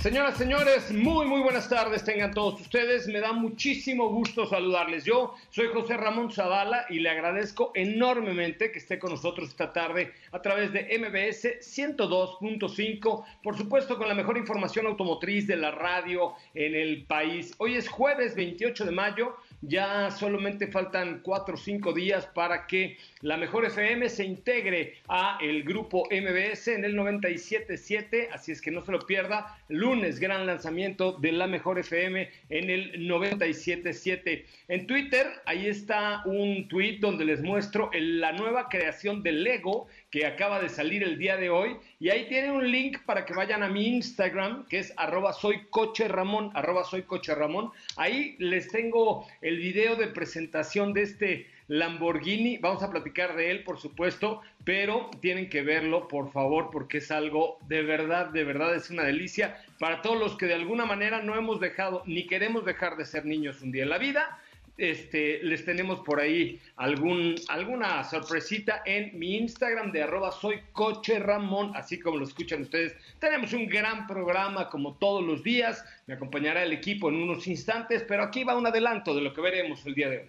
Señoras, señores, muy, muy buenas tardes tengan todos ustedes. Me da muchísimo gusto saludarles. Yo soy José Ramón Zavala y le agradezco enormemente que esté con nosotros esta tarde a través de MBS 102.5, por supuesto con la mejor información automotriz de la radio en el país. Hoy es jueves 28 de mayo. Ya solamente faltan cuatro o cinco días para que la Mejor FM se integre a el grupo MBS en el 97.7, así es que no se lo pierda. Lunes, gran lanzamiento de la Mejor FM en el 97.7. En Twitter, ahí está un tweet donde les muestro la nueva creación de Lego que acaba de salir el día de hoy. Y ahí tiene un link para que vayan a mi Instagram, que es arroba soy Ramón. Ahí les tengo el video de presentación de este Lamborghini. Vamos a platicar de él, por supuesto, pero tienen que verlo, por favor, porque es algo de verdad, de verdad, es una delicia para todos los que de alguna manera no hemos dejado ni queremos dejar de ser niños un día en la vida este, les tenemos por ahí algún, alguna sorpresita en mi Instagram de arroba soy coche Ramón, así como lo escuchan ustedes. Tenemos un gran programa como todos los días, me acompañará el equipo en unos instantes, pero aquí va un adelanto de lo que veremos el día de hoy.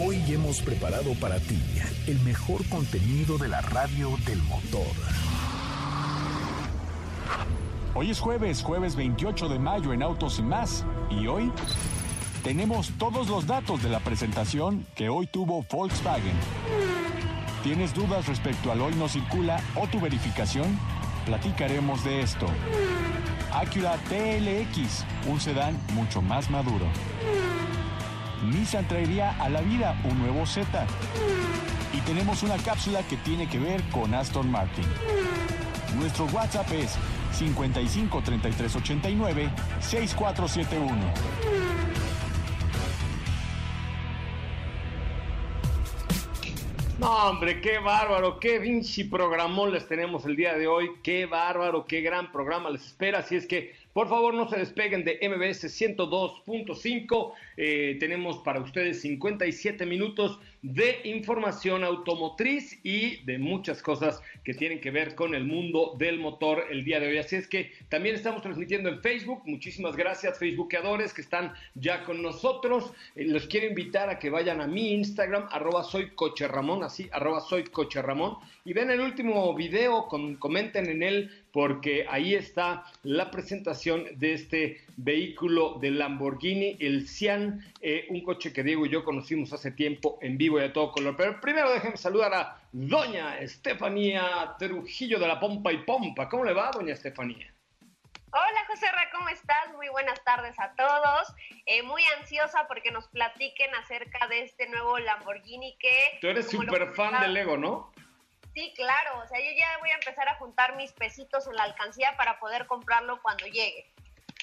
Hoy hemos preparado para ti el mejor contenido de la radio del motor. Hoy es jueves, jueves 28 de mayo en Autos y más. Y hoy tenemos todos los datos de la presentación que hoy tuvo Volkswagen. ¿Tienes dudas respecto al hoy no circula o tu verificación? Platicaremos de esto. Acura TLX, un sedán mucho más maduro. Nissan traería a la vida un nuevo Z. Y tenemos una cápsula que tiene que ver con Aston Martin. Nuestro WhatsApp es 55 33 89 6471. No, hombre, qué bárbaro, qué Vinci programón les tenemos el día de hoy, qué bárbaro, qué gran programa les espera. Así es que por favor, no se despeguen de MBS 102.5. Eh, tenemos para ustedes 57 minutos de información automotriz y de muchas cosas que tienen que ver con el mundo del motor el día de hoy. Así es que también estamos transmitiendo en Facebook. Muchísimas gracias, Facebookadores, que están ya con nosotros. Eh, los quiero invitar a que vayan a mi Instagram, arroba soy coche Ramón, así, arroba soy coche Ramón, y ven el último video, comenten en él porque ahí está la presentación de este vehículo de Lamborghini, el Cian, eh, un coche que Diego y yo conocimos hace tiempo en vivo y a todo color. Pero primero déjenme saludar a doña Estefanía Trujillo de la Pompa y Pompa. ¿Cómo le va, doña Estefanía? Hola José Ra, ¿cómo estás? Muy buenas tardes a todos. Eh, muy ansiosa porque nos platiquen acerca de este nuevo Lamborghini que... Tú eres súper fan del Lego, ¿no? Sí, claro, o sea, yo ya voy a empezar a juntar mis pesitos en la alcancía para poder comprarlo cuando llegue.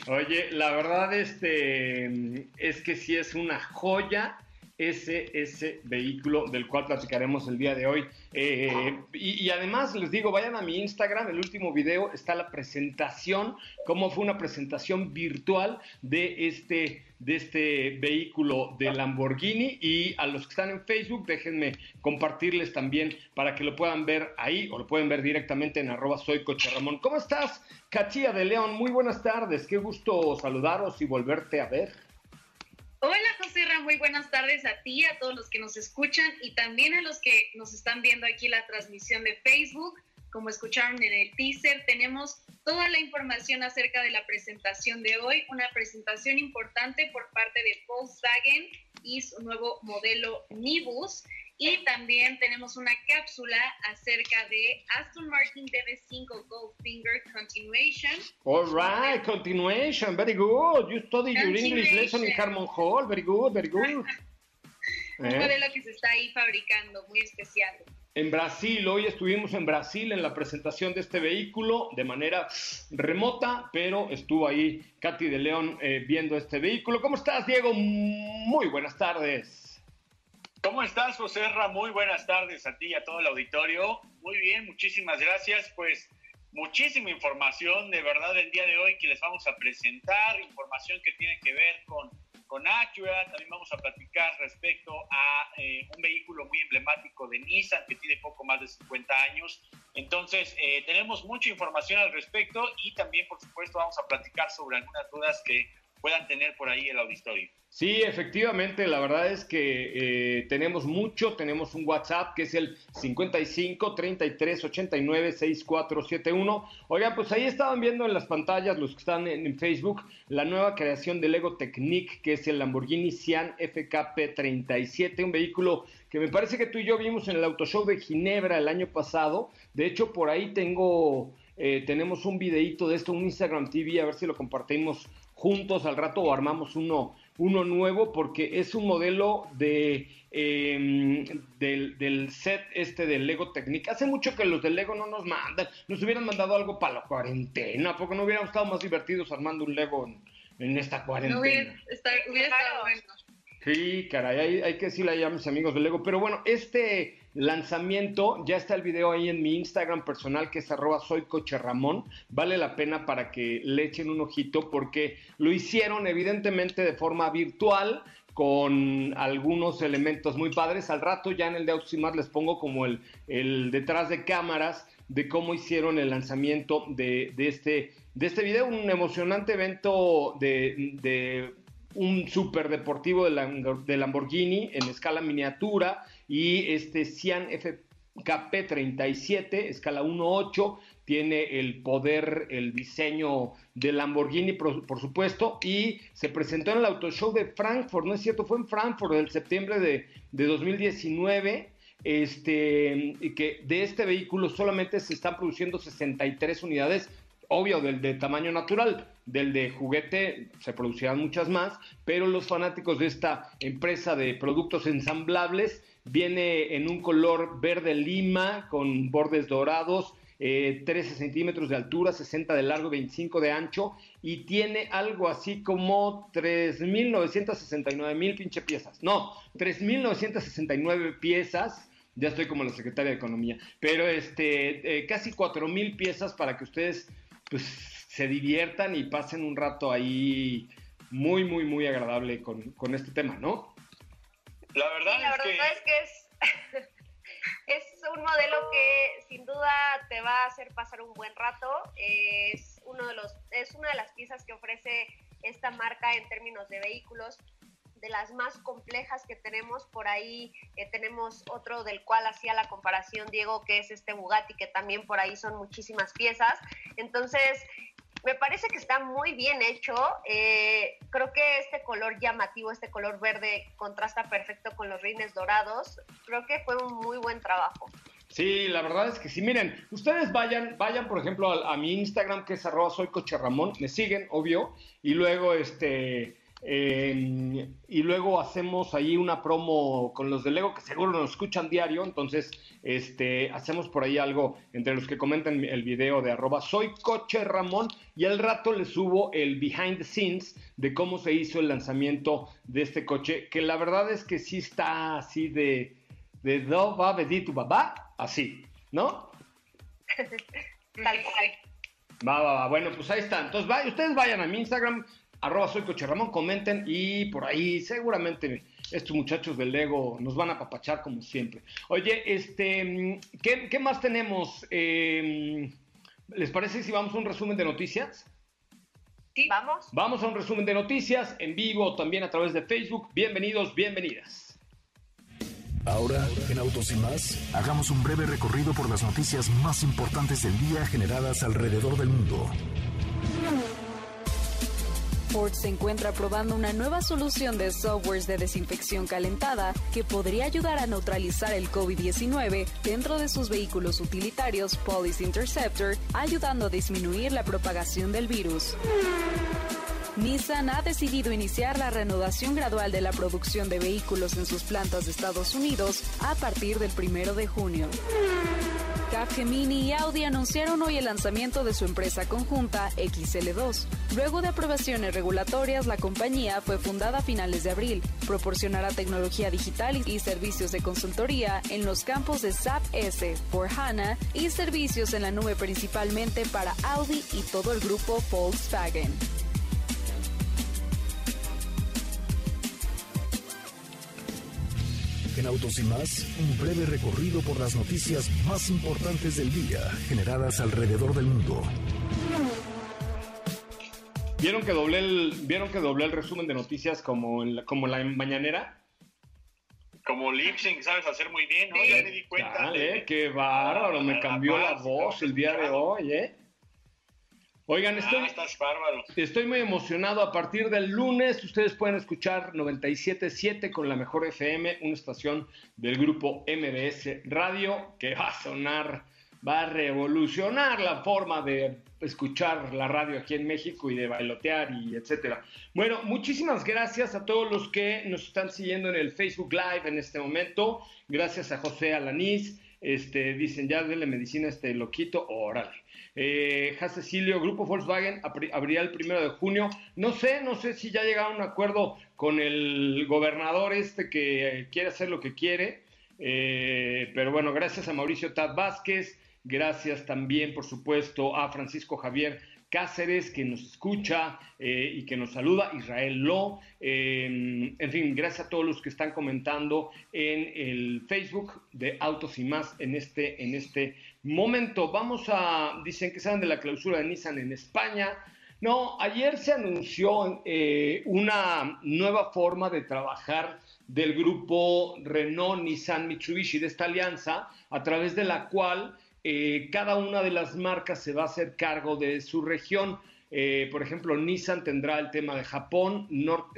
Oye, la verdad este es que sí es una joya ese, ese vehículo del cual platicaremos el día de hoy. Eh, y, además les digo, vayan a mi Instagram, el último video está la presentación, cómo fue una presentación virtual de este, de este vehículo de Lamborghini. Y a los que están en Facebook, déjenme compartirles también para que lo puedan ver ahí o lo pueden ver directamente en arroba soy Coche Ramón. ¿Cómo estás, Cachía de León? Muy buenas tardes, qué gusto saludaros y volverte a ver. Hola José Ra, muy buenas tardes a ti, a todos los que nos escuchan y también a los que nos están viendo aquí la transmisión de Facebook. Como escucharon en el teaser, tenemos toda la información acerca de la presentación de hoy, una presentación importante por parte de Volkswagen y su nuevo modelo Nibus. Y también tenemos una cápsula acerca de Aston Martin DB5 Goldfinger Continuation. All right, continuation, very good. You study your English lesson in Harmon Hall, very good, very good. Un ¿Eh? modelo que se está ahí fabricando, muy especial. En Brasil, hoy estuvimos en Brasil en la presentación de este vehículo de manera remota, pero estuvo ahí Katy de León eh, viendo este vehículo. ¿Cómo estás, Diego? Muy buenas tardes. ¿Cómo estás, José? Muy buenas tardes a ti y a todo el auditorio. Muy bien, muchísimas gracias. Pues muchísima información de verdad el día de hoy que les vamos a presentar, información que tiene que ver con, con Acura, también vamos a platicar respecto a eh, un vehículo muy emblemático de Nissan que tiene poco más de 50 años. Entonces, eh, tenemos mucha información al respecto y también, por supuesto, vamos a platicar sobre algunas dudas que puedan tener por ahí el auditorio. Sí, efectivamente, la verdad es que eh, tenemos mucho, tenemos un WhatsApp que es el 55 33 89 6471. Oigan, pues ahí estaban viendo en las pantallas los que están en, Facebook la nueva creación del Lego Technique, que es el Lamborghini Sian FKP 37, un vehículo que me parece que tú y yo vimos en el Auto Show de Ginebra el año pasado. De hecho, por ahí tengo, eh, tenemos un videito de esto, un Instagram TV, a ver si lo compartimos juntos al rato o armamos uno, uno nuevo porque es un modelo de eh, del, del, set este del Lego Technic. Hace mucho que los del Lego no nos mandan, nos hubieran mandado algo para la cuarentena, porque no hubiéramos estado más divertidos armando un Lego en, en esta cuarentena. No hubiera, estado bueno. Sí, caray, hay, hay que decirle a mis amigos del Lego. Pero bueno, este lanzamiento, ya está el video ahí en mi Instagram personal que es arroba soy coche Ramón. Vale la pena para que le echen un ojito porque lo hicieron evidentemente de forma virtual con algunos elementos muy padres. Al rato ya en el de Auximar les pongo como el, el detrás de cámaras de cómo hicieron el lanzamiento de, de, este, de este video. Un emocionante evento de, de un super deportivo de Lamborghini en escala miniatura y este Cian FKP37, escala 1.8, tiene el poder, el diseño de Lamborghini, por, supuesto, y se presentó en el Auto Show de Frankfurt, ¿no es cierto? Fue en Frankfurt en septiembre de, de 2019 este, que de este vehículo solamente se están produciendo 63 unidades, obvio, del de tamaño natural, del de juguete se producirán muchas más, pero los fanáticos de esta empresa de productos ensamblables viene en un color verde lima con bordes dorados, eh, 13 centímetros de altura, 60 de largo, 25 de ancho y tiene algo así como 3.969 mil pinche piezas. No, 3.969 piezas. Ya estoy como la secretaria de Economía, pero este, eh, casi 4.000 piezas para que ustedes pues se diviertan y pasen un rato ahí muy, muy, muy agradable con, con este tema, ¿no? La verdad, sí, la es, verdad que... es que es, es un modelo que sin duda te va a hacer pasar un buen rato. Es, uno de los, es una de las piezas que ofrece esta marca en términos de vehículos de las más complejas que tenemos. Por ahí eh, tenemos otro del cual hacía la comparación Diego, que es este Bugatti, que también por ahí son muchísimas piezas. Entonces, me parece que está muy bien hecho. Eh, creo que este color llamativo, este color verde, contrasta perfecto con los rines dorados. Creo que fue un muy buen trabajo. Sí, la verdad es que sí. Miren, ustedes vayan, vayan por ejemplo a, mi Instagram que es arroba soy coche Ramón, me siguen, obvio, y luego este Eh, y luego hacemos ahí una promo con los de Lego que seguro nos escuchan diario. Entonces, este, hacemos por ahí algo entre los que comentan el video de arroba soy coche Ramón. Y al rato les subo el behind the scenes de cómo se hizo el lanzamiento de este coche. Que la verdad es que sí está así de, de do va a tu babá, así, ¿no? Tal cual. Va, va, va. Bueno, pues ahí está. Entonces, ustedes vayan a mi Instagram, arroba soy Coche Ramón, comenten y por ahí seguramente estos muchachos del Lego nos van a papachar como siempre. Oye, este, ¿qué, más tenemos? Em, ¿Les parece si vamos a un resumen de noticias? Sí, vamos. Vamos a un resumen de noticias en vivo, también a través de Facebook. Bienvenidos, bienvenidas. Ahora, en Autos y más, hagamos un breve recorrido por las noticias más importantes del día generadas alrededor del mundo. Ford se encuentra probando una nueva solución de softwares de desinfección calentada que podría ayudar a neutralizar el COVID-19 dentro de sus vehículos utilitarios Police Interceptor, ayudando a disminuir la propagación del virus. Nissan ha decidido iniciar la reanudación gradual de la producción de vehículos en sus plantas de Estados Unidos a partir del primero de junio. Capgemini y Audi anunciaron hoy el lanzamiento de su empresa conjunta XL2. Luego de aprobaciones regulatorias, la compañía fue fundada a finales de abril. Proporcionará tecnología digital y servicios de consultoría en los campos de SAP S, por HANA y servicios en la nube principalmente para Audi y todo el grupo Volkswagen. En Autos y más, un breve recorrido por las noticias más importantes del día generadas alrededor del mundo. ¿Vieron que doblé el, ¿vieron que doblé el resumen de noticias como en la, como la mañanera? Como lip sync, sabes hacer muy bien, ¿no? Ya me di cuenta. Dale, qué bárbaro, me cambió la voz el día de hoy, ¿eh? Oigan, estoy, estoy muy emocionado. A partir del lunes ustedes pueden escuchar 97.7 con la mejor FM, una estación del grupo MBS Radio que va a sonar, va a revolucionar la forma de escuchar la radio aquí en México y de bailotear y etcétera. Bueno, muchísimas gracias a todos los que nos están siguiendo en el Facebook Live en este momento. Gracias a José Alanís. Este, dicen, ya denle medicina a este loquito, órale. Eh, Cecilio, Grupo Volkswagen abrirá el primero de junio. No sé, no sé si ya llegaron a un acuerdo con el gobernador este que quiere hacer lo que quiere. Eh, pero bueno, gracias a Mauricio Tad Vázquez, gracias también, por supuesto, a Francisco Javier Cáceres, que nos escucha eh, y que nos saluda, Israel Lo, en fin, gracias a todos los que están comentando en el Facebook de Autos y más en este, en este momento. Vamos a, dicen que saben de la clausura de Nissan en España. No, ayer se anunció eh, una nueva forma de trabajar del grupo Renault, Nissan, Mitsubishi, de esta alianza, a través de la cual eh, cada una de las marcas se va a hacer cargo de su región. Eh, por ejemplo, Nissan tendrá el tema de Japón,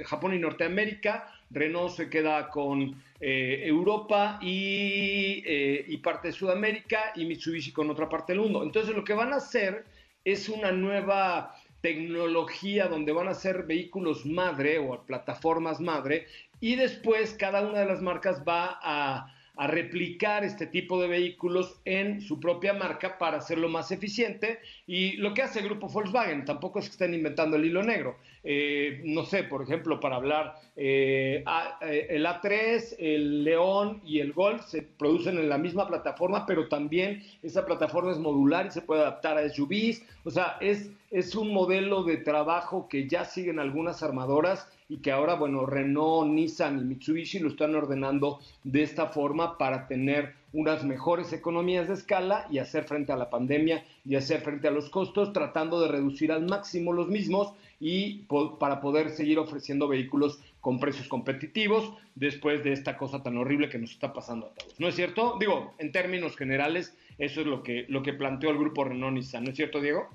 Japón y Norteamérica, Renault se queda con eh, Europa y, parte de Sudamérica y Mitsubishi con otra parte del mundo. Entonces lo que van a hacer es una nueva tecnología donde van a ser vehículos madre o plataformas madre y después cada una de las marcas va a a replicar este tipo de vehículos en su propia marca para hacerlo más eficiente. Y lo que hace el grupo Volkswagen, tampoco es que estén inventando el hilo negro. Eh, no sé, por ejemplo, para hablar, eh, eh, el A3, el León y el Golf se producen en la misma plataforma, pero también esa plataforma es modular y se puede adaptar a SUVs. O sea, es, es un modelo de trabajo que ya siguen algunas armadoras y que ahora, bueno, Renault, Nissan y Mitsubishi lo están ordenando de esta forma para tener unas mejores economías de escala y hacer frente a la pandemia y hacer frente a los costos, tratando de reducir al máximo los mismos y para poder seguir ofreciendo vehículos con precios competitivos después de esta cosa tan horrible que nos está pasando a todos. ¿No es cierto? Digo, en términos generales, eso es lo que, lo que planteó el grupo Renault Nissan. ¿No es cierto, Diego?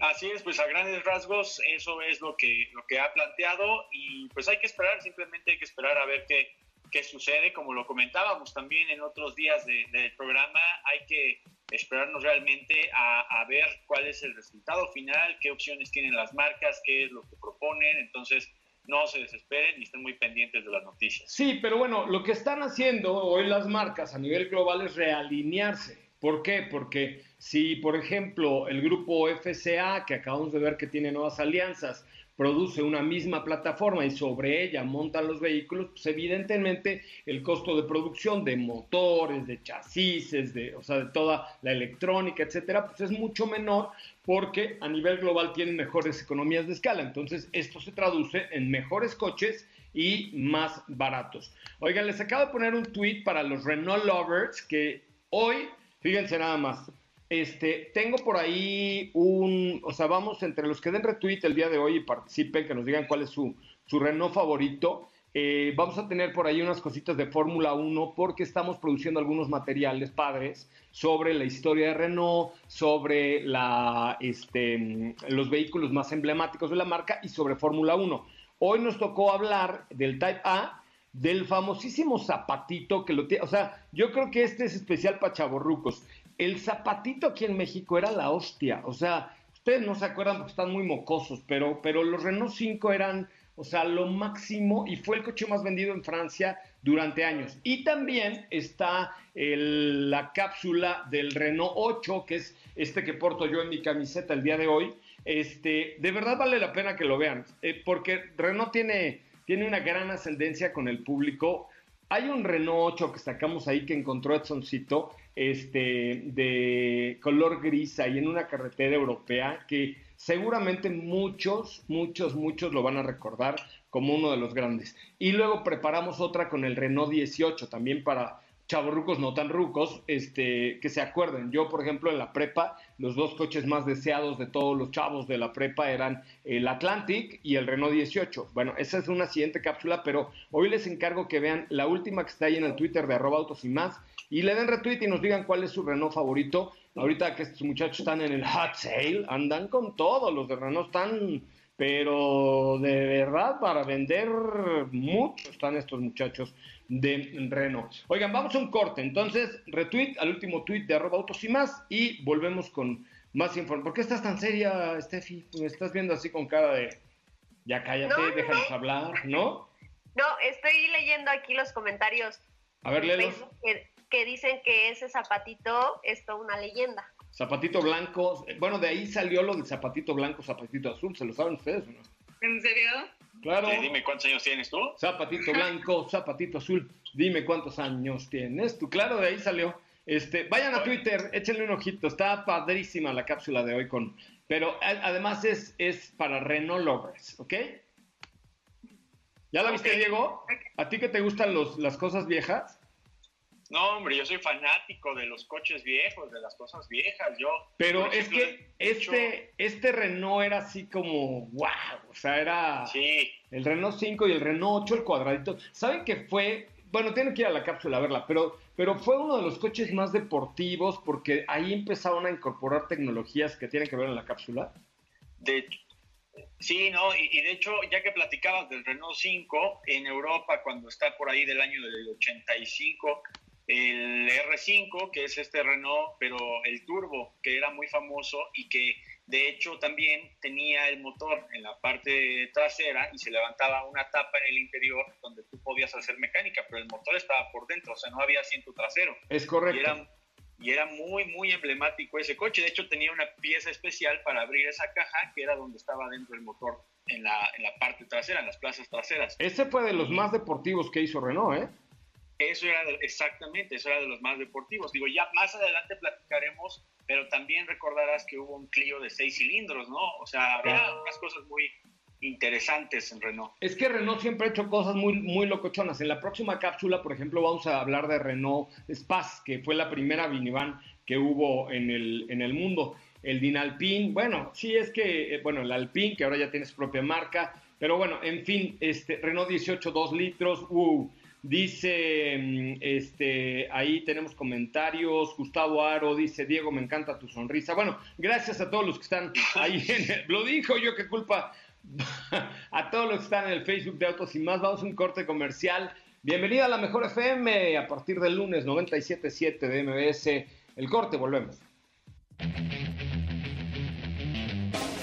Así es, pues a grandes rasgos eso es lo que, lo que ha planteado y pues hay que esperar, simplemente hay que esperar a ver qué, qué sucede. Como lo comentábamos también en otros días del programa, hay que esperarnos realmente a, ver cuál es el resultado final, qué opciones tienen las marcas, qué es lo que proponen. Entonces, no se desesperen y estén muy pendientes de las noticias. Sí, pero bueno, lo que están haciendo hoy las marcas a nivel global es realinearse. ¿Por qué? Porque si, por ejemplo, el grupo FCA, que acabamos de ver que tiene nuevas alianzas, produce una misma plataforma y sobre ella montan los vehículos, pues evidentemente el costo de producción de motores, de chasis, de, o sea, de toda la electrónica, etcétera, pues es mucho menor porque a nivel global tienen mejores economías de escala. Entonces, esto se traduce en mejores coches y más baratos. Oigan, les acabo de poner un tweet para los Renault Lovers que hoy, fíjense nada más, este, tengo por ahí un, o sea, vamos entre los que den retweet el día de hoy y participen, que nos digan cuál es su, su Renault favorito. Eh, vamos a tener por ahí unas cositas de Fórmula 1 porque estamos produciendo algunos materiales padres sobre la historia de Renault, sobre la, este, los vehículos más emblemáticos de la marca y sobre Fórmula 1. Hoy nos tocó hablar del Type A, del famosísimo zapatito que lo tiene, o sea, yo creo que este es especial para chavorrucos el zapatito aquí en México era la hostia. O sea, ustedes no se acuerdan porque están muy mocosos, pero, pero los Renault 5 eran, o sea, lo máximo y fue el coche más vendido en Francia durante años. Y también está la cápsula del Renault 8, que es este que porto yo en mi camiseta el día de hoy. Este, de verdad vale la pena que lo vean, eh, porque Renault tiene, tiene una gran ascendencia con el público. Hay un Renault 8 que sacamos ahí que encontró Edsoncito, este, de color gris ahí en una carretera europea que seguramente muchos, muchos, muchos lo van a recordar como uno de los grandes. Y luego preparamos otra con el Renault 18 también para chavorrucos no tan rucos, este, que se acuerden. Yo, por ejemplo, en la prepa, los dos coches más deseados de todos los chavos de la prepa eran el Atlantic y el Renault 18. Bueno, esa es una siguiente cápsula, pero hoy les encargo que vean la última que está ahí en el Twitter de arroba autos y más y le den retweet y nos digan cuál es su Renault favorito. Ahorita que estos muchachos están en el hot sale, andan con todo, los de Renault están, pero de verdad para vender mucho están estos muchachos de Renault. Oigan, vamos a un corte, entonces retweet al último tweet de arroba autos y más y volvemos con más información. ¿Por qué estás tan seria, Steffi? Me estás viendo así con cara de, ya cállate, déjanos hablar, ¿no? No, estoy leyendo aquí los comentarios. A ver, léelos que dicen que ese zapatito es toda una leyenda. Zapatito blanco, bueno, de ahí salió lo del zapatito blanco, zapatito azul, ¿se lo saben ustedes o no? ¿En serio? Claro. dime cuántos años tienes tú. Zapatito blanco, zapatito azul, dime cuántos años tienes tú. Claro, de ahí salió. Este, vayan a Twitter, échenle un ojito, está padrísima la cápsula de hoy con, pero además es, es para Renault lovers, ¿ok? ¿Ya la viste, Diego? ¿A ti que te gustan los, las cosas viejas? No, hombre, yo soy fanático de los coches viejos, de las cosas viejas. Yo. Pero es que este, este Renault era así como, wow, o sea, era sí. el Renault 5 y el Renault 8, el cuadradito. ¿Saben que fue? Bueno, tienen que ir a la cápsula a verla, pero, pero fue uno de los coches más deportivos porque ahí empezaron a incorporar tecnologías que tienen que ver en la cápsula. De, Sí, no, y, y, de hecho, ya que platicabas del Renault 5 en Europa, cuando está por ahí del año del 85, el R5, que es este Renault, pero el turbo, que era muy famoso y que de hecho también tenía el motor en la parte trasera y se levantaba una tapa en el interior donde tú podías hacer mecánica, pero el motor estaba por dentro, o sea, no había asiento trasero. Es correcto. Y era, y era muy, muy emblemático ese coche. De hecho, tenía una pieza especial para abrir esa caja, que era donde estaba dentro el motor, en la, en la parte trasera, en las plazas traseras. Ese fue de los más deportivos que hizo Renault, ¿eh? Eso era exactamente, eso era de los más deportivos. Digo, ya más adelante platicaremos, pero también recordarás que hubo un Clio de seis cilindros, ¿no? O sea, había unas cosas muy interesantes en Renault. Es que Renault siempre ha hecho cosas muy, muy locochonas. En la próxima cápsula, por ejemplo, vamos a hablar de Renault Spaz, que fue la primera minivan que hubo en el, en el mundo. El Dinalpin, bueno, sí es que, eh, bueno, el Alpine, que ahora ya tiene su propia marca, pero bueno, en fin, este, Renault 18, 2 litros, uh, Dice, mm, este, ahí tenemos comentarios. Gustavo Aro dice, Diego, me encanta tu sonrisa. Bueno, gracias a todos los que están ahí en el, lo dijo yo, qué culpa. a todos los que están en el Facebook de Autos y más, vamos a un corte comercial. Bienvenida a la Mejor FM a partir del lunes 97.7 de MBS. El corte, volvemos.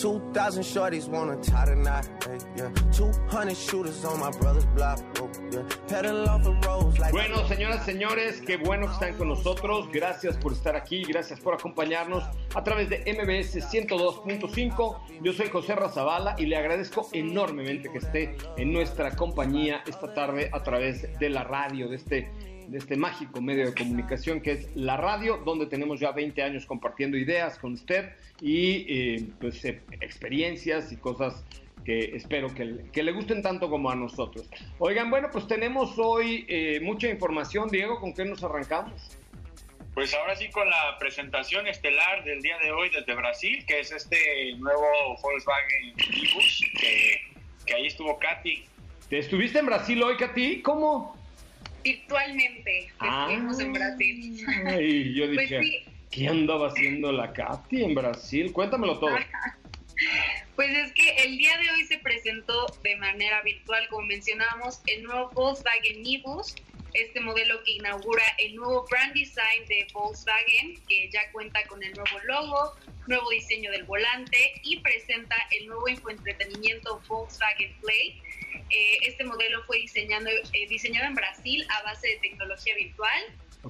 2,000 shorties wanna tie the knot, hey, yeah. 200 shooters on my brother's block, oh, yeah. Pedal off the roads like Bueno, señoras, señores, qué bueno que están con nosotros. Gracias por estar aquí, gracias por acompañarnos a través de MBS 102.5. Yo soy José Razabala y le agradezco enormemente que esté en nuestra compañía esta tarde a través de la radio, de este de este mágico medio de comunicación que es la radio, donde tenemos ya 20 años compartiendo ideas con usted y eh, pues eh, experiencias y cosas que espero que, que, le gusten tanto como a nosotros. Oigan, bueno, pues tenemos hoy eh, mucha información. Diego, ¿con qué nos arrancamos? Pues ahora sí con la presentación estelar del día de hoy desde Brasil, que es este nuevo Volkswagen Bus, que, que ahí estuvo Katy. ¿Te estuviste en Brasil hoy, Katy? ¿Cómo? Virtualmente ah, estuvimos en Brasil. Ay, yo pues dije, pues ¿qué andaba haciendo la Katy en Brasil? Cuéntamelo todo. Pues es que el día de hoy se presentó de manera virtual, como mencionábamos, el nuevo Volkswagen Nibus, este modelo que inaugura el nuevo brand design de Volkswagen, que ya cuenta con el nuevo logo, nuevo diseño del volante y presenta el nuevo infoentretenimiento Volkswagen Play, eh, este modelo fue diseñado, eh, diseñado en Brasil a base de tecnología virtual.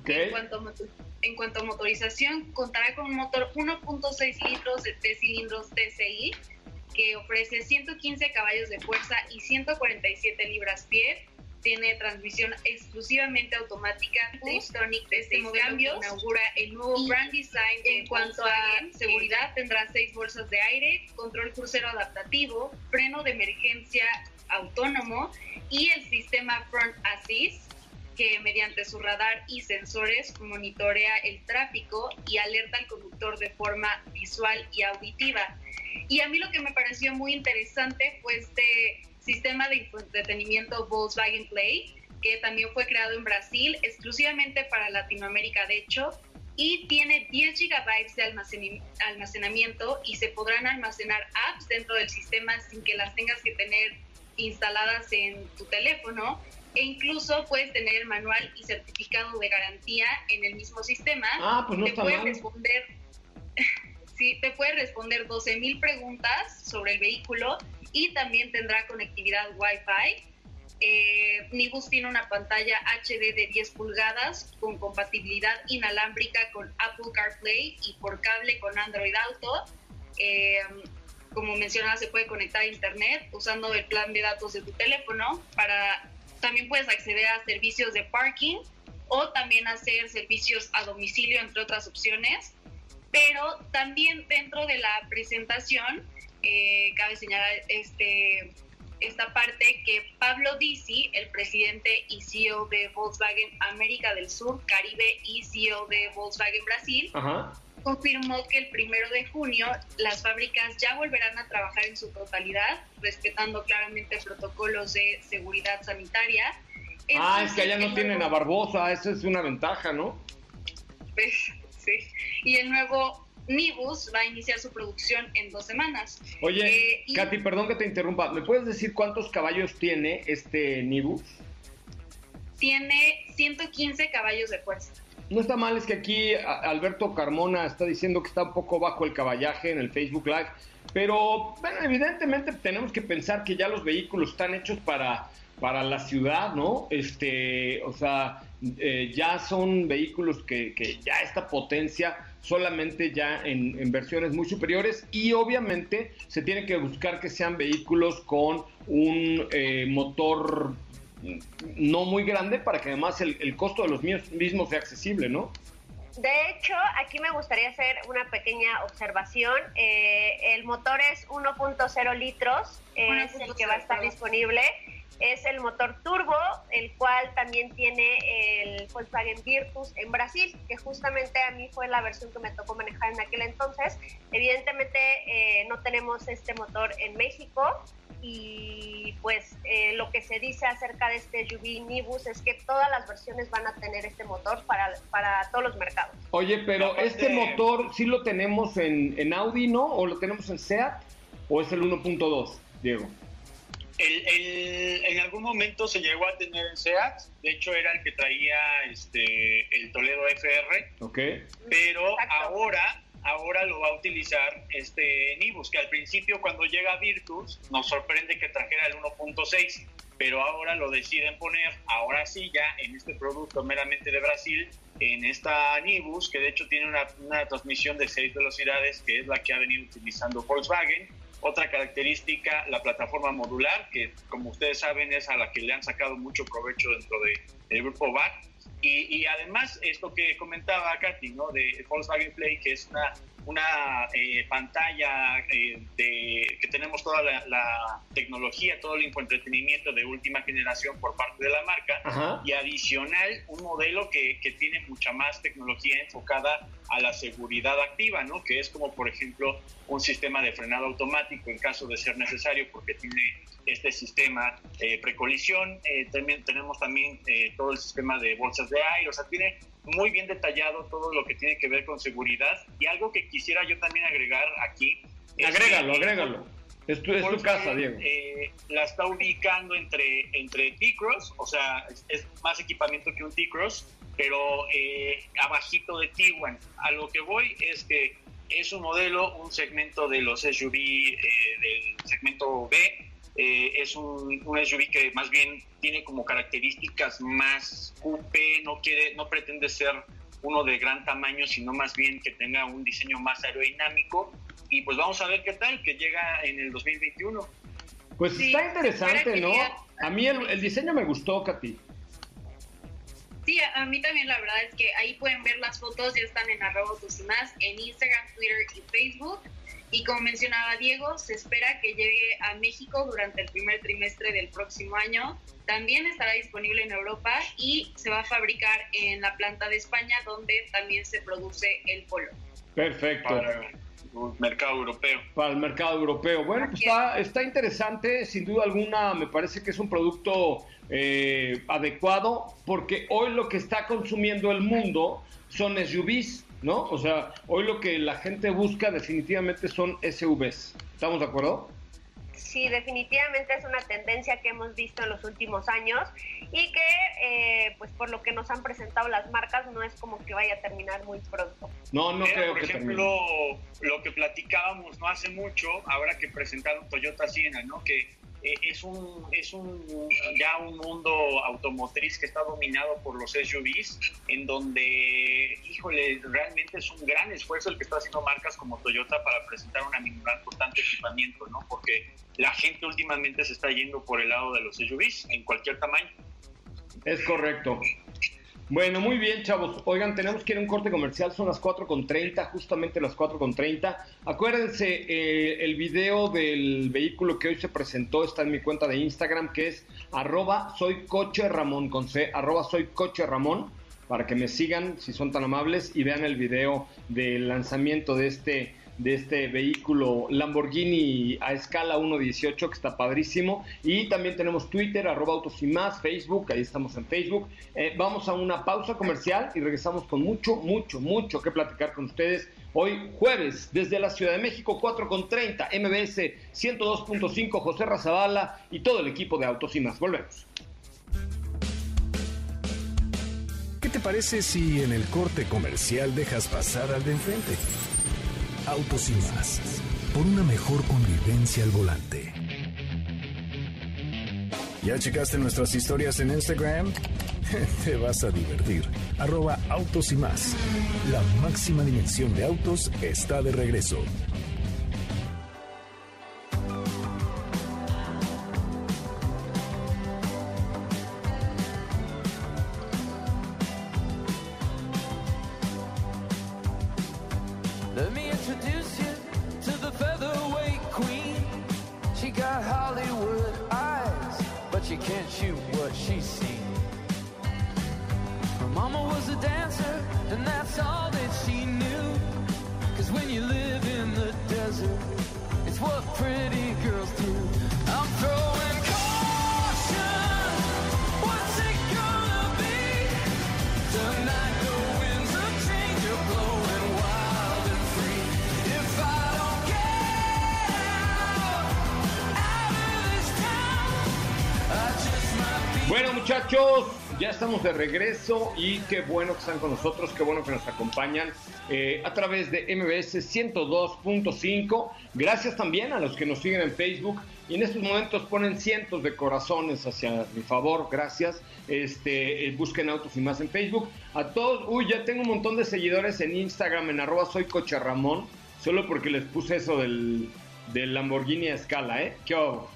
En, cuanto a, en cuanto a motorización, contará con un motor 1.6 litros de 3 cilindros TCI que ofrece 115 caballos de fuerza y 147 libras-pie. Tiene transmisión exclusivamente automática Stonic de este modelo inaugura el nuevo brand design en cuanto a seguridad tendrá seis bolsas de aire, control crucero adaptativo, freno de emergencia autónomo y el sistema Front Assist que mediante su radar y sensores monitorea el tráfico y alerta al conductor de forma visual y auditiva. Y a mí lo que me pareció muy interesante fue este sistema de entretenimiento Volkswagen Play, que también fue creado en Brasil exclusivamente para Latinoamérica, de hecho, y tiene 10 gigabytes de almacenamiento y se podrán almacenar apps dentro del sistema sin que las tengas que tener instaladas en tu teléfono e incluso puedes tener el manual y certificado de garantía en el mismo sistema. Ah, pues no te puede responder sí, te puede responder 12.000 preguntas sobre el vehículo y también tendrá conectividad Wi-Fi. Eh, Nibus tiene una pantalla HD de 10 pulgadas con compatibilidad inalámbrica con Apple CarPlay y por cable con Android Auto. Eh, como mencionaba, se puede conectar a internet usando el plan de datos de tu teléfono para también puedes acceder a servicios de parking o también hacer servicios a domicilio, entre otras opciones. Pero también dentro de la presentación, eh, cabe señalar este, esta parte que Pablo Dizzi, el presidente y CEO de Volkswagen América del Sur, Caribe y CEO de Volkswagen Brasil, Ajá confirmó que el primero de junio las fábricas ya volverán a trabajar en su totalidad, respetando claramente protocolos de seguridad sanitaria. ah, es que allá no tienen a Barbosa, eso es una ventaja, ¿no? Pues, sí. Y el nuevo Nibus va a iniciar su producción en dos semanas. Oye, eh, Katy, perdón que te interrumpa, ¿me puedes decir cuántos caballos tiene este Nibus? tiene 115 caballos de fuerza. No está mal, es que aquí Alberto Carmona está diciendo que está un poco bajo el caballaje en el Facebook Live, pero bueno, evidentemente tenemos que pensar que ya los vehículos están hechos para, para la ciudad, ¿no? Este, o sea, eh, ya son vehículos que, que, ya esta potencia solamente ya en, versiones muy superiores y obviamente se tiene que buscar que sean vehículos con un eh, motor no muy grande para que además el, costo de los mismos sea accesible, ¿no? De hecho, aquí me gustaría hacer una pequeña observación. Eh, el motor es 1.0 litros, es el que va a estar disponible. Es el motor turbo, el cual también tiene el Volkswagen Virtus en Brasil, que justamente a mí fue la versión que me tocó manejar en aquel entonces. Evidentemente eh, no tenemos este motor en México, y pues eh, lo que se dice acerca de este SUV Nibus es que todas las versiones van a tener este motor para, para todos los mercados. Oye, pero este motor sí lo tenemos en, en, Audi, ¿no? ¿O lo tenemos en SEAT? ¿O es el 1.2, Diego? El, en algún momento se llegó a tener en SEAT, de hecho era el que traía este, el Toledo FR, okay. pero ahora ahora lo va a utilizar este Nibus, que al principio cuando llega Virtus nos sorprende que trajera el 1.6, pero ahora lo deciden poner, ahora sí ya en este producto meramente de Brasil, en esta Nibus, que de hecho tiene una, una transmisión de 6 velocidades, que es la que ha venido utilizando Volkswagen. Otra característica, la plataforma modular, que como ustedes saben es a la que le han sacado mucho provecho dentro del grupo VAC y, además, esto que comentaba Katy, ¿no? De Volkswagen Play, que es una, una eh, pantalla eh, de, que tenemos toda la, tecnología, todo el infoentretenimiento de última generación por parte de la marca, y adicional, un modelo que, que, tiene mucha más tecnología enfocada a la seguridad activa, ¿no? Que es como, por ejemplo, un sistema de frenado automático en caso de ser necesario, porque tiene este sistema eh, precolisión. Eh, también tenemos también eh, todo el sistema de bolsas de aire, o sea, tiene muy bien detallado todo lo que tiene que ver con seguridad. Y algo que quisiera yo también agregar aquí. Agrégalo, agrégalo. Es tu, casa, Diego. la está ubicando entre, entre T-Cross, o sea, es, más equipamiento que un T-Cross, pero abajito de Tiguan. A lo que voy es que es un modelo, un segmento de los SUV del segmento B, eh, es un, SUV que más bien tiene como características más coupé, no quiere, no pretende ser uno de gran tamaño, sino más bien que tenga un diseño más aerodinámico. Y pues vamos a ver qué tal, que llega en el 2021. Pues está interesante, ¿no? A mí el, diseño me gustó, Katy. Sí, a, mí también la verdad es que ahí pueden ver las fotos, ya están en arroba más, en Instagram, Twitter y Facebook. Y como mencionaba Diego, se espera que llegue a México durante el primer trimestre del próximo año. También estará disponible en Europa y se va a fabricar en la planta de España, donde también se produce el polo. Perfecto. Para el mercado europeo. Para el mercado europeo. Bueno, pues está, está interesante, sin duda alguna, me parece que es un producto eh, adecuado, porque hoy lo que está consumiendo el mundo son SUVs ¿no? O sea, hoy lo que la gente busca definitivamente son SUVs. ¿Estamos de acuerdo? Sí, definitivamente es una tendencia que hemos visto en los últimos años y que, eh, pues por lo que nos han presentado las marcas, no es como que vaya a terminar muy pronto. No, no creo por ejemplo, lo que platicábamos no hace mucho, ahora que presentaron Toyota Siena, ¿no? Que es un es un ya un mundo automotriz que está dominado por los SUVs en donde híjole realmente es un gran esfuerzo el que está haciendo marcas como Toyota para presentar una minivan con tanto equipamiento no porque la gente últimamente se está yendo por el lado de los SUVs en cualquier tamaño. Es correcto bueno, muy bien, chavos. Oigan, tenemos que ir a un corte comercial, son las 4.30, justamente las 4.30. Acuérdense, eh, el video del vehículo que hoy se presentó está en mi cuenta de Instagram, que es arroba soy coche Ramón con C, arroba soy coche Ramón, para que me sigan si son tan amables y vean el video del lanzamiento de este de este vehículo Lamborghini a escala 1.18 que está padrísimo. Y también tenemos Twitter, arroba autos y más, Facebook, ahí estamos en Facebook. Eh, vamos a una pausa comercial y regresamos con mucho, mucho, mucho que platicar con ustedes. Hoy jueves, desde la Ciudad de México, 4 con 30, MBS 102.5, José Razabala y todo el equipo de Autos y más. Volvemos. ¿Qué te parece si en el corte comercial dejas pasar al de enfrente? Autos y más. Por una mejor convivencia al volante. ¿Ya checaste nuestras historias en Instagram? Te vas a divertir. Arroba autos y más. La máxima dimensión de autos está de regreso. Ya estamos de regreso y qué bueno que están con nosotros, qué bueno que nos acompañan eh, a través de MBS 102.5. Gracias también a los que nos siguen en Facebook y en estos momentos ponen cientos de corazones hacia mi favor. Gracias. Este, eh, busquen autos y más en Facebook. A todos, uy, ya tengo un montón de seguidores en Instagram en arroba soy Ramón, solo porque les puse eso del, del Lamborghini a escala, ¿eh? ¿Qué hago?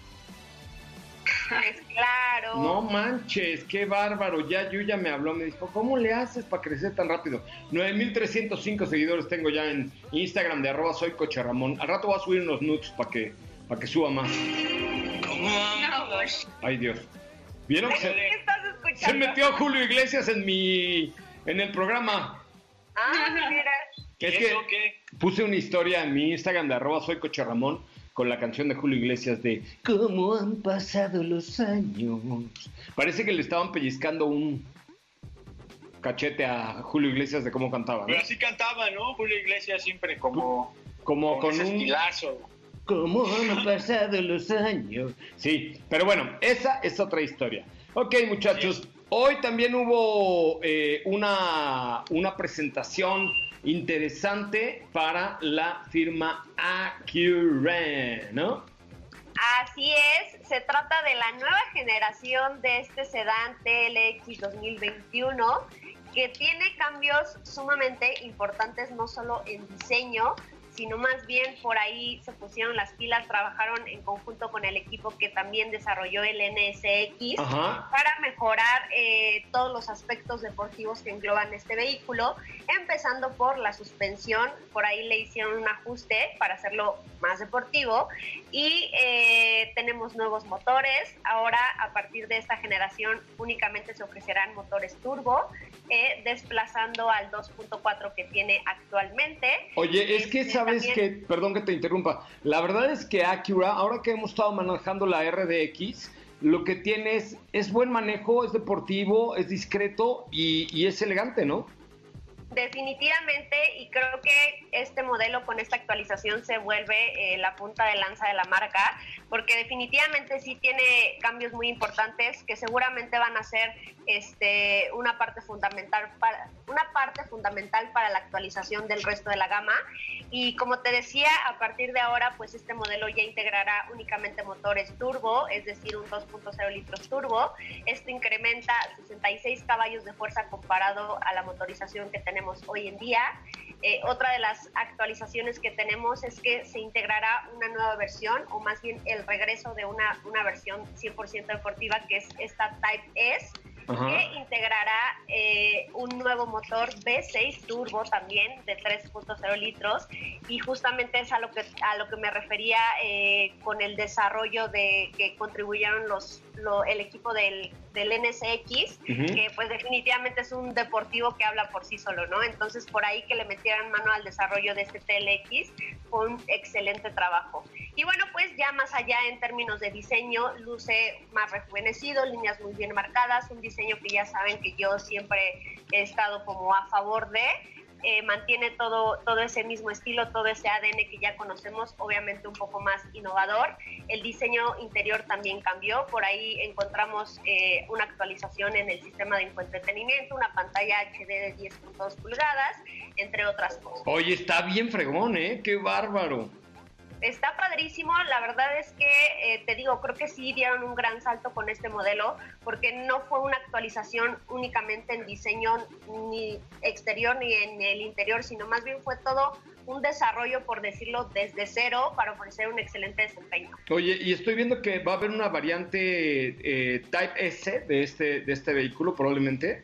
Claro. No manches, qué bárbaro. Ya Yuya me habló, me dijo, ¿cómo le haces para crecer tan rápido? 9305 seguidores tengo ya en Instagram de arroba soy coche Ramón. Al rato voy a subir unos nudes para que, para que suba más. No, pues. Ay Dios. ¿Vieron que ¿Qué se, metió Julio Iglesias en mi en el programa? Ah, mira. Es ¿Y que eso qué? puse una historia en mi Instagram de arroba soy coche Ramón con la canción de Julio Iglesias de ¿Cómo han pasado los años? Parece que le estaban pellizcando un cachete a Julio Iglesias de cómo cantaba, ¿no? Pero así cantaba, ¿no? Julio Iglesias siempre como, Como con ese un... estilazo. ¿Cómo han pasado los años? Sí, pero bueno, esa es otra historia. Ok, muchachos, hoy también hubo eh, una, una presentación interesante para la firma Acura, ¿no? Así es, se trata de la nueva generación de este sedán TLX 2021 que tiene cambios sumamente importantes no solo en diseño, sino más bien por ahí se pusieron las pilas, trabajaron en conjunto con el equipo que también desarrolló el NSX Ajá. para mejorar eh, todos los aspectos deportivos que engloban este vehículo, empezando por la suspensión, por ahí le hicieron un ajuste para hacerlo más deportivo. Y eh, tenemos nuevos motores, ahora a partir de esta generación únicamente se ofrecerán motores turbo, eh, desplazando al 2.4 que tiene actualmente. Oye, es que Este, sabes también- que, perdón que te interrumpa, la verdad es que Acura, ahora que hemos estado manejando la RDX, lo que tiene es, es buen manejo, es deportivo, es discreto y, y es elegante, ¿no? Definitivamente, y creo que este modelo con esta actualización se vuelve eh, la punta de lanza de la marca, porque definitivamente sí tiene cambios muy importantes que seguramente van a ser este, una parte fundamental para una parte fundamental para la actualización del resto de la gama. Y como te decía, a partir de ahora, pues este modelo ya integrará únicamente motores turbo, es decir, un 2.0 litros turbo. Esto incrementa 66 caballos de fuerza comparado a la motorización que tenemos hoy en día. Eh, otra de las actualizaciones que tenemos es que se integrará una nueva versión, o más bien el regreso de una, una versión 100% deportiva, que es esta Type S, Que integrará eh, un nuevo motor V6 turbo también de 3.0 litros. Y justamente es a lo que a lo que me refería eh, con el desarrollo de que contribuyeron los lo- el equipo del, del NSX Ujú. que pues definitivamente es un deportivo que habla por sí solo no entonces por ahí que le metieran mano al desarrollo de este TLX fue un excelente trabajo. Y bueno pues ya más allá en términos de diseño luce más rejuvenecido líneas muy bien marcadas un diseño que ya saben que yo siempre he estado como a favor de eh, mantiene todo, todo ese mismo estilo, todo ese ADN que ya conocemos, obviamente un poco más innovador. El diseño interior también cambió, por ahí encontramos eh, una actualización en el sistema de infoentretenimiento, una pantalla HD de 10.2 pulgadas, entre otras cosas. Oye, está bien fregón, ¿eh? ¡Qué bárbaro! Está padrísimo, la verdad es que eh, te digo, creo que sí dieron un gran salto con este modelo, porque no fue una actualización únicamente en diseño ni exterior ni en el interior, sino más bien fue todo un desarrollo, por decirlo, desde cero para ofrecer un excelente desempeño. Oye, y estoy viendo que va a haber una variante eh, Type S de este, de este vehículo probablemente.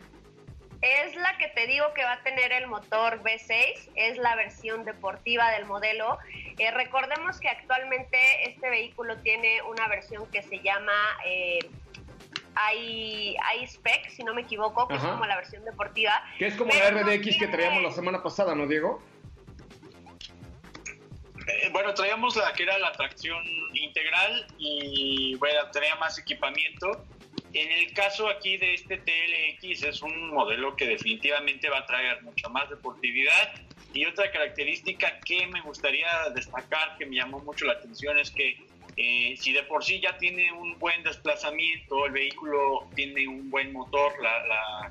Es la que te digo que va a tener el motor V6, es la versión deportiva del modelo. Eh, recordemos que actualmente este vehículo tiene una versión que se llama eh, iSpec, si no me equivoco, que es como la versión deportiva. Que es como la RDX que traíamos la semana pasada, ¿no, Diego? Eh, bueno, traíamos la que era la tracción integral y bueno, tenía más equipamiento en el caso aquí de este TLX es un modelo que definitivamente va a traer mucha más deportividad. Y otra característica que me gustaría destacar que me llamó mucho la atención es que eh, si de por sí ya tiene un buen desplazamiento, el vehículo tiene un buen motor, la,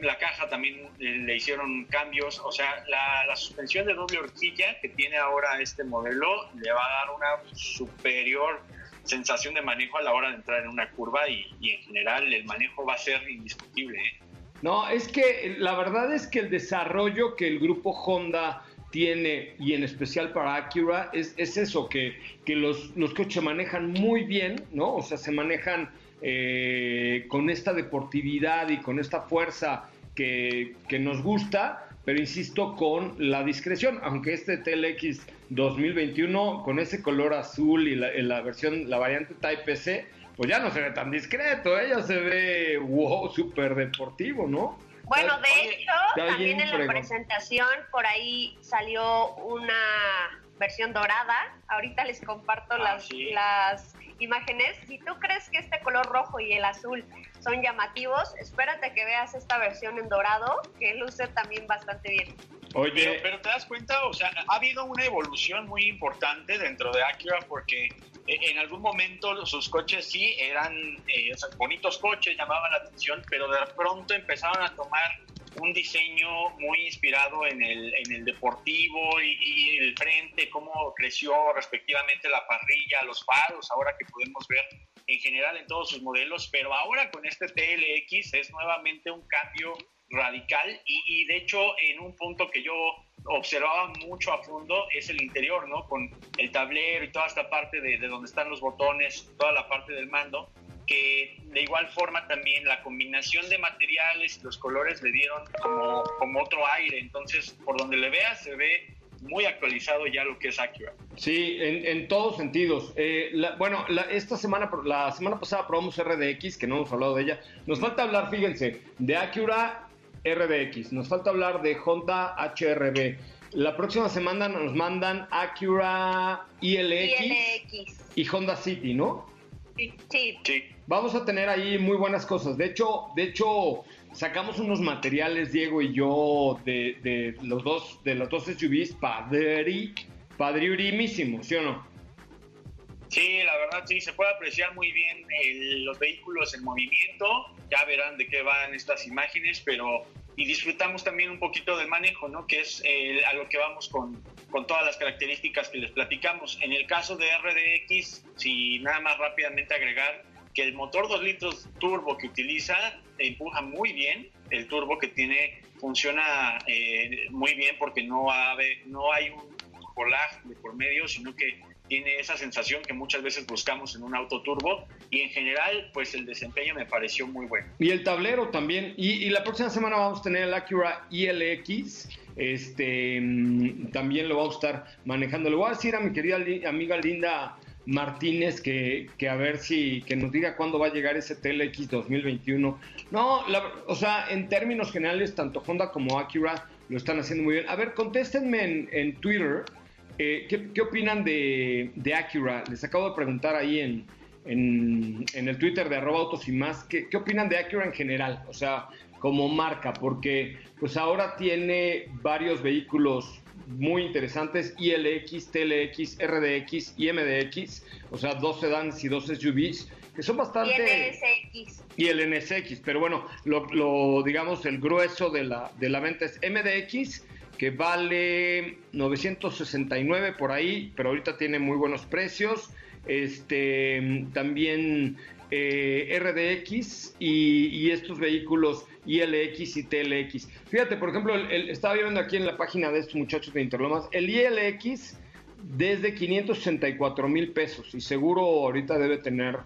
la, caja también eh, le hicieron cambios, o sea, la, la, suspensión de doble horquilla que tiene ahora este modelo le va a dar una superior sensación de manejo a la hora de entrar en una curva y, en general el manejo va a ser indiscutible. ¿eh? No, es que la verdad es que el desarrollo que el grupo Honda tiene, y en especial para Acura, es, es eso, que, que los, los, coches manejan muy bien, ¿no? O sea, se manejan eh, con esta deportividad y con esta fuerza que, que nos gusta, pero insisto, con la discreción, aunque este TLX 2021 con ese color azul y la, versión, la variante Type C, pues ya no se ve tan discreto, ella ¿eh? se ve wow, súper deportivo, ¿no? Bueno, de hecho, también en la presentación por ahí salió una versión dorada. Ahorita les comparto ah, las, las imágenes. Si tú crees que este color rojo y el azul son llamativos, espérate que veas esta versión en dorado, que luce también bastante bien. Oye, pero, te das cuenta, o sea, ha habido una evolución muy importante dentro de Acura porque eh, en algún momento sus coches sí eran eh, bonitos coches, llamaban la atención, pero de pronto empezaron a tomar un diseño muy inspirado en el, en el deportivo y, y, el frente, cómo creció respectivamente la parrilla, los faros, ahora que podemos ver en general en todos sus modelos, pero ahora con este TLX es nuevamente un cambio radical y, de hecho en un punto que yo observaba mucho a fondo es el interior, ¿no? Con el tablero y toda esta parte de, donde están los botones, toda la parte del mando, que de igual forma también la combinación de materiales y los colores le dieron como, como otro aire, entonces por donde le veas se ve muy actualizado ya lo que es Acura. Sí, en, todos sentidos. Eh, bueno, esta semana, la semana pasada probamos RDX, que no hemos hablado de ella. Nos falta hablar, fíjense, de Acura RDX. Nos falta hablar de Honda HRB. La próxima semana nos mandan Acura ILX, y Honda City, ¿no? Sí. sí. Vamos a tener ahí muy buenas cosas. De hecho, de hecho, sacamos unos materiales, Diego y yo, de, los dos, de los dos SUVs, padri, padriurimísimos, ¿sí o no? Sí, la verdad sí, se puede apreciar muy bien los vehículos en movimiento, ya verán de qué van estas imágenes, pero y disfrutamos también un poquito del manejo, ¿no? Que es eh, a lo que vamos con, con todas las características que les platicamos. En el caso de RDX, si nada más rápidamente agregar que el motor 2 litros turbo que utiliza empuja muy bien, el turbo que tiene funciona eh, muy bien porque no, no hay un colag de por medio, sino que tiene esa sensación que muchas veces buscamos en un auto turbo y en general pues el desempeño me pareció muy bueno. Y el tablero también y, la próxima semana vamos a tener el Acura ILX este mm, también lo vamos a estar manejando. Le voy a decir a mi querida amiga Linda Martínez que, que, a ver si que nos diga cuándo va a llegar ese TLX 2021. No, o sea, en términos generales, tanto Honda como Acura lo están haciendo muy bien. A ver, contéstenme en, en Twitter eh, ¿qué, opinan de, Acura? Les acabo de preguntar ahí en, en, el Twitter de arroba autos y más, ¿qué, ¿qué opinan de Acura en general? O sea, como marca, porque pues ahora tiene varios vehículos muy interesantes, ILX, TLX, RDX y MDX, o sea, dos sedans y dos SUVs, que son bastante... Y el NSX. Y el NSX, pero bueno, lo, digamos, el grueso de la, de la venta es MDX, que vale 969 por ahí, pero ahorita tiene muy buenos precios. Este, también eh, RDX y, estos vehículos ILX y TLX. Fíjate, por ejemplo, estaba viendo aquí en la página de estos muchachos de Interlomas, el ILX desde 564 mil pesos y seguro ahorita debe tener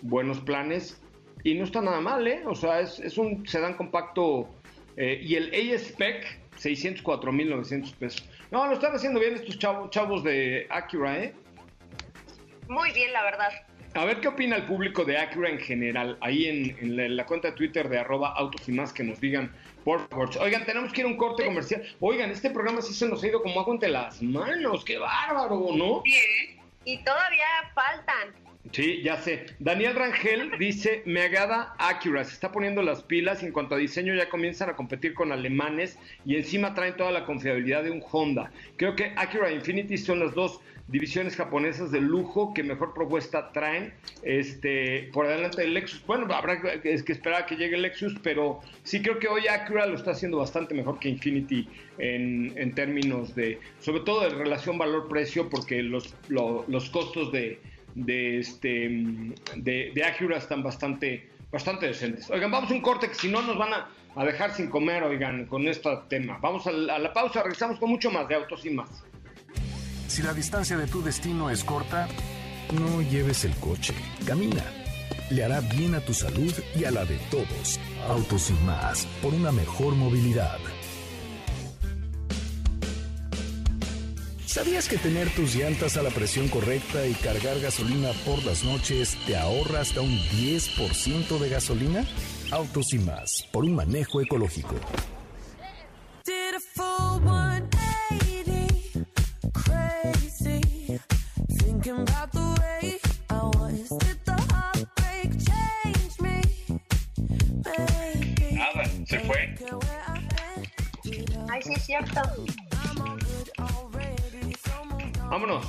buenos planes y no está nada mal, ¿eh? O sea, es, un sedán compacto eh, y el A-Spec 604 mil 900 pesos. No, lo están haciendo bien estos chavos, chavos de Acura, ¿eh? Muy bien, la verdad. A ver qué opina el público de Acura en general, ahí en, la, cuenta de Twitter de arroba autos y más, que nos digan, por favor. Oigan, tenemos que ir a un corte comercial. Oigan, este programa sí se nos ha ido como agua entre las manos, qué bárbaro, ¿no? Bien. Y todavía faltan. Sí, ya sé. Daniel Rangel dice, me agrada Acura, se está poniendo las pilas y en cuanto a diseño ya comienzan a competir con alemanes y encima traen toda la confiabilidad de un Honda. Creo que Acura e Infinity son las dos divisiones japonesas de lujo que mejor propuesta traen. Este, por adelante el Lexus. Bueno, habrá que, es que esperar a que llegue el Lexus, pero sí creo que hoy Acura lo está haciendo bastante mejor que Infinity en, términos de, sobre todo de relación valor-precio, porque los, los costos de, de, este, de, Acura están bastante, bastante decentes. Oigan, vamos a un corte que si no nos van a, dejar sin comer, oigan, con este tema. Vamos a la, a la pausa, regresamos con mucho más de autos y más. Si la distancia de tu destino es corta, no lleves el coche, camina. Le hará bien a tu salud y a la de todos. Autos y más, por una mejor movilidad. ¿Sabías que tener tus llantas a la presión correcta y cargar gasolina por las noches te ahorra hasta un 10% de gasolina? Autos y más, por un manejo ecológico. se fue. Ay, sí, es cierto. Vámonos.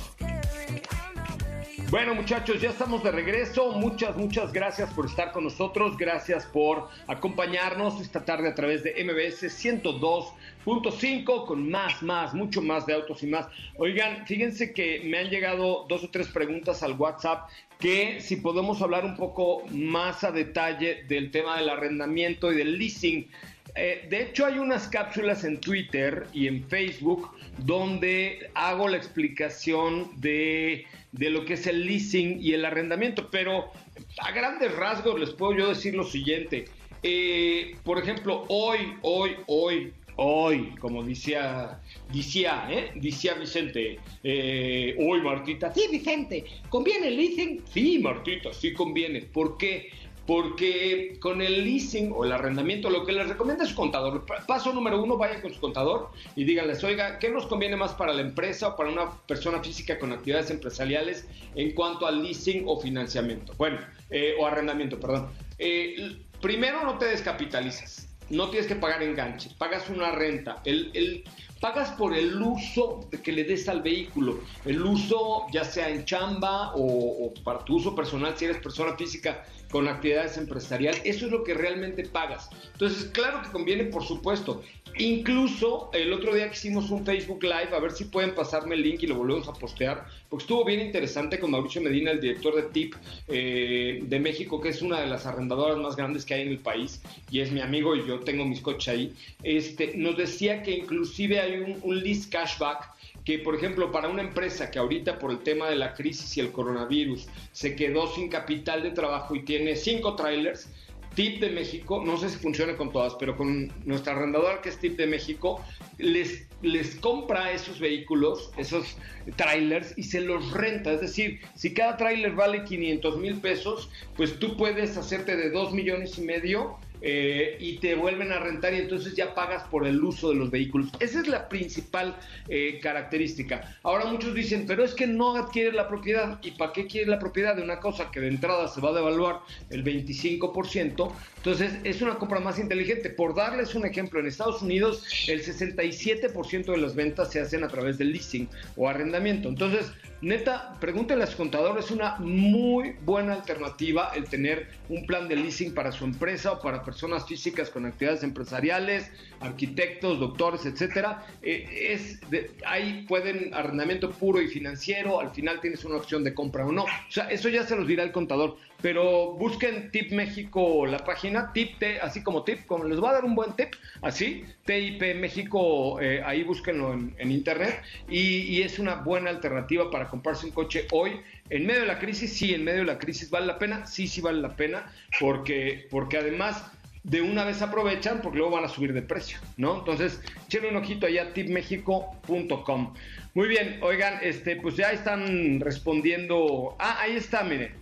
Bueno muchachos, ya estamos de regreso. Muchas, muchas gracias por estar con nosotros. Gracias por acompañarnos esta tarde a través de MBS 102.5 con más, más, mucho más de autos y más. Oigan, fíjense que me han llegado dos o tres preguntas al WhatsApp que si podemos hablar un poco más a detalle del tema del arrendamiento y del leasing. Eh, de hecho, hay unas cápsulas en Twitter y en Facebook donde hago la explicación de, lo que es el leasing y el arrendamiento, pero a grandes rasgos les puedo yo decir lo siguiente. Eh, por ejemplo, hoy, hoy, hoy, hoy, como decía, decía, ¿eh? decía Vicente, eh, hoy Martita, sí Vicente, ¿conviene el leasing? Sí Martita, sí conviene. ¿Por qué? Porque con el leasing o el arrendamiento lo que les recomienda es su contador. Paso número uno, vayan con su contador y díganles, oiga, ¿qué nos conviene más para la empresa o para una persona física con actividades empresariales en cuanto al leasing o financiamiento? Bueno, eh, o arrendamiento, perdón. Eh, primero no te descapitalizas, no tienes que pagar enganches, pagas una renta. El, el, pagas por el uso que le des al vehículo, el uso ya sea en chamba o, para tu uso personal si eres persona física con actividades empresariales, eso es lo que realmente pagas. Entonces, claro que conviene, por supuesto. Incluso el otro día que hicimos un Facebook Live, a ver si pueden pasarme el link y lo volvemos a postear, porque estuvo bien interesante con Mauricio Medina, el director de TIP eh, de México, que es una de las arrendadoras más grandes que hay en el país, y es mi amigo y yo tengo mis coches ahí. Este, nos decía que inclusive hay un, un list cashback que, por ejemplo, para una empresa que ahorita por el tema de la crisis y el coronavirus se quedó sin capital de trabajo y tiene cinco trailers, Tip de México, no sé si funciona con todas, pero con nuestra arrendadora que es Tip de México, les, les compra esos vehículos, esos trailers y se los renta. Es decir, si cada trailer vale 500 mil pesos, pues tú puedes hacerte de 2 millones y medio eh, y te vuelven a rentar y entonces ya pagas por el uso de los vehículos. Esa es la principal eh, característica. Ahora muchos dicen, pero es que no adquiere la propiedad. ¿Y para qué quiere la propiedad de una cosa que de entrada se va a devaluar el 25%? Entonces es una compra más inteligente. Por darles un ejemplo, en Estados Unidos el 67% de las ventas se hacen a través del leasing o arrendamiento. Entonces, neta, pregúntenle a su contador, es una muy buena alternativa el tener un plan de leasing para su empresa o para personas físicas con actividades empresariales, arquitectos, doctores, etcétera. Eh, es ahí pueden arrendamiento puro y financiero, al final tienes una opción de compra o no. O sea, eso ya se los dirá el contador pero busquen Tip México, la página, Tip T, así como Tip, como les voy a dar un buen tip, así, TIP México, eh, ahí búsquenlo en, internet, y, es una buena alternativa para comprarse un coche hoy. En medio de la crisis, sí, en medio de la crisis vale la pena, sí, sí vale la pena, porque, porque además de una vez aprovechan, porque luego van a subir de precio, ¿no? Entonces, echen un ojito allá, tipmexico.com. Muy bien, oigan, este, pues ya están respondiendo. Ah, ahí está, miren.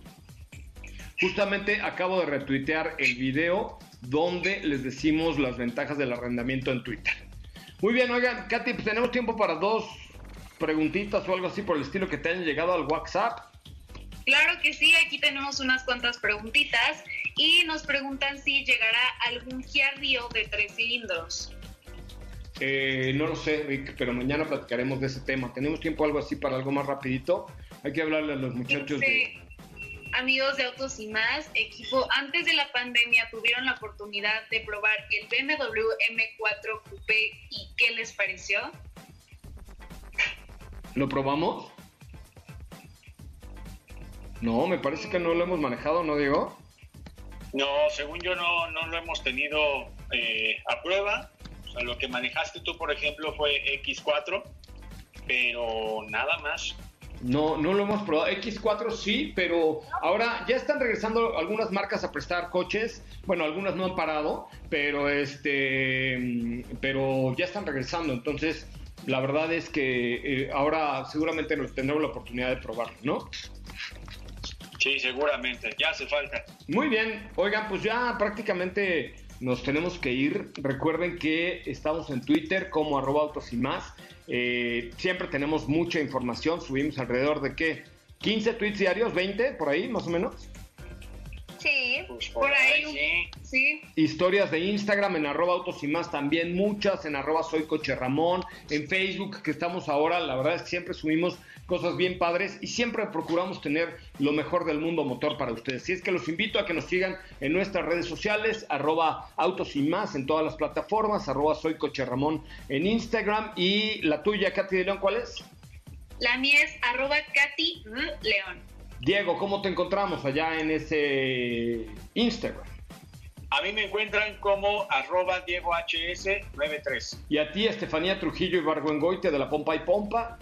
Justamente acabo de retuitear el video donde les decimos las ventajas del arrendamiento en Twitter. Muy bien, oigan, Katy, pues tenemos tiempo para dos preguntitas o algo así por el estilo que te hayan llegado al WhatsApp. Claro que sí, aquí tenemos unas cuantas preguntitas y nos preguntan si llegará algún Kia de tres cilindros. Eh, no lo sé, Rick, pero mañana platicaremos de ese tema. ¿Tenemos tiempo algo así para algo más rapidito? Hay que hablarle a los muchachos de amigos de Autos y Más, equipo, antes de la pandemia tuvieron la oportunidad de probar el BMW M4 Coupé y ¿qué les pareció? ¿Lo probamos? No, me parece que no lo hemos manejado, ¿no, Diego? No, según yo no, no lo hemos tenido eh, a prueba. O sea, lo que manejaste tú, por ejemplo, fue X4, pero nada más. No, no lo hemos probado. X4 sí, pero ahora ya están regresando algunas marcas a prestar coches. Bueno, algunas no han parado, pero este, pero ya están regresando. Entonces, la verdad es que eh, ahora seguramente nos tendremos la oportunidad de probarlo, ¿no? Sí, seguramente. Ya hace falta. Muy bien. Oigan, pues ya prácticamente nos tenemos que ir. Recuerden que estamos en Twitter como arroba autos y más. Eh, siempre tenemos mucha información, subimos alrededor de qué, 15 tweets diarios, 20 por ahí más o menos. Sí, pues por, ahí, sí. Historias de Instagram en arroba autos y más también, muchas en arroba soy coche Ramón, en Facebook que estamos ahora, la verdad es que siempre subimos cosas bien padres y siempre procuramos tener lo mejor del mundo motor para ustedes. Si es que los invito a que nos sigan en nuestras redes sociales, arroba autos y más en todas las plataformas, arroba soy coche Ramón en Instagram y la tuya, Katy de León, ¿cuál es? La mía es arroba Katy León. Diego, ¿cómo te encontramos allá en ese Instagram? A mí me encuentran como arroba DiegoHS93. Y a ti, Estefanía Trujillo y Barguengoite de la Pompa y Pompa.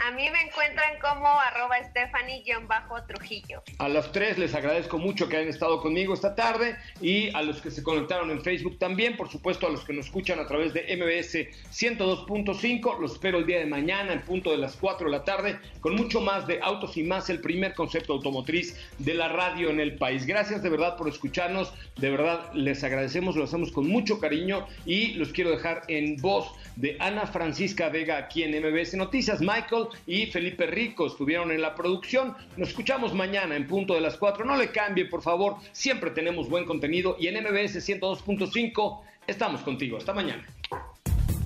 A mí me encuentran como arroba Stephanie-Trujillo. A los tres les agradezco mucho que hayan estado conmigo esta tarde y a los que se conectaron en Facebook también, por supuesto a los que nos escuchan a través de MBS 102.5. Los espero el día de mañana en punto de las 4 de la tarde con mucho más de Autos y más, el primer concepto automotriz de la radio en el país. Gracias de verdad por escucharnos, de verdad les agradecemos, lo hacemos con mucho cariño y los quiero dejar en voz de Ana Francisca Vega aquí en MBS Noticias. Michael y Felipe Rico estuvieron en la producción. Nos escuchamos mañana en punto de las 4. No le cambie, por favor. Siempre tenemos buen contenido y en MBS 102.5 estamos contigo. Hasta mañana.